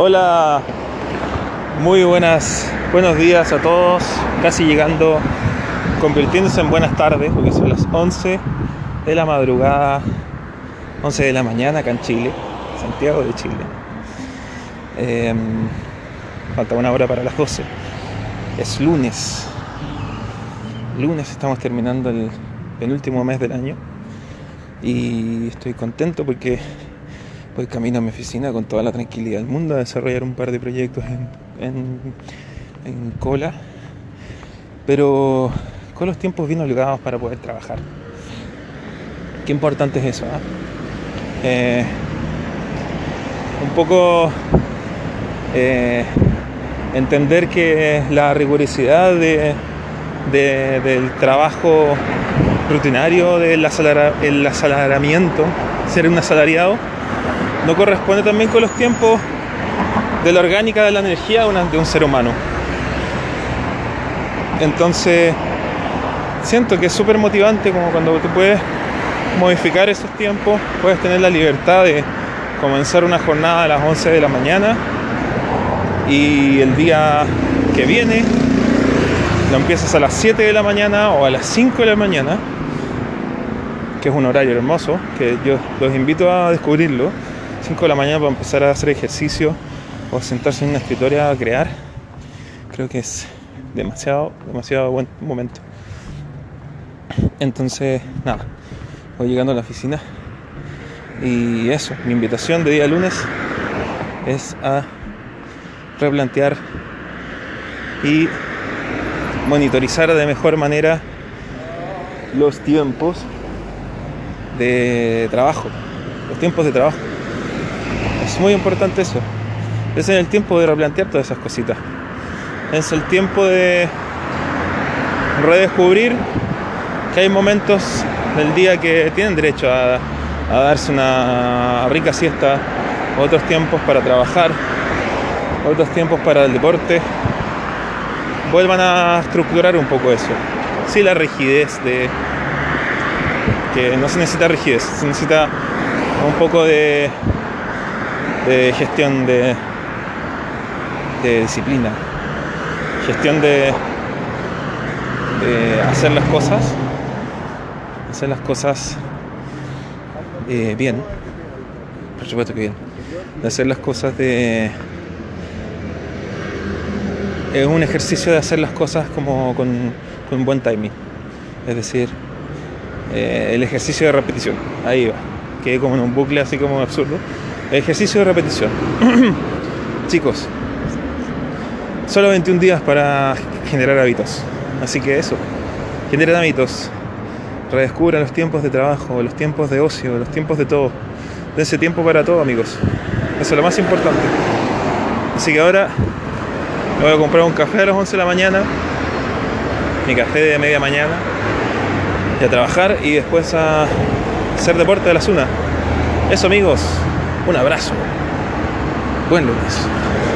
Hola, muy buenas, buenos días a todos. Casi llegando, convirtiéndose en buenas tardes, porque son las 11 de la madrugada, 11 de la mañana acá en Chile, Santiago de Chile. Eh, falta una hora para las 12. Es lunes. Lunes estamos terminando el penúltimo mes del año y estoy contento porque voy camino a mi oficina con toda la tranquilidad del mundo a desarrollar un par de proyectos en, en, cola, pero con los tiempos bien holgados para poder trabajar. Qué importante es eso. ¿ah? Eh, un poco eh, entender que la rigurosidad de, del trabajo rutinario, del el asalaramiento, ser un asalariado, no corresponde también con los tiempos de la orgánica de la energía de un ser humano. Entonces, siento que es súper motivante como cuando tú puedes modificar esos tiempos, puedes tener la libertad de comenzar una jornada a las 11 de la mañana y el día que viene lo empiezas a las 7 de la mañana o a las 5 de la mañana, que es un horario hermoso, que yo los invito a descubrirlo 5 de la mañana para empezar a hacer ejercicio o sentarse en una escritoria a crear, creo que es demasiado, demasiado buen momento. Entonces, nada, voy llegando a la oficina y eso, mi invitación de día lunes es a replantear y monitorizar de mejor manera los tiempos de trabajo, los tiempos de trabajo. Es muy importante eso. Es en el tiempo de replantear todas esas cositas. Es el tiempo de redescubrir que hay momentos del día que tienen derecho a, a darse una rica siesta, otros tiempos para trabajar, otros tiempos para el deporte. Vuelvan a estructurar un poco eso. Sí, la rigidez de. que no se necesita rigidez, se necesita un poco de de gestión de, disciplina, gestión de, hacer las cosas, hacer las cosas eh, bien, por supuesto que bien, de hacer las cosas de... Es un ejercicio de hacer las cosas como con, con buen timing, es decir, eh, el ejercicio de repetición, ahí va, quedé como en un bucle así como absurdo Ejercicio de repetición. Chicos, solo 21 días para generar hábitos. Así que eso, generen hábitos. Redescubran los tiempos de trabajo, los tiempos de ocio, los tiempos de todo. Dense tiempo para todo, amigos. Eso es lo más importante. Así que ahora me voy a comprar un café a las 11 de la mañana. Mi café de media mañana. Y a trabajar y después a hacer deporte de la zona. Eso, amigos. Un abrazo. Buen lunes.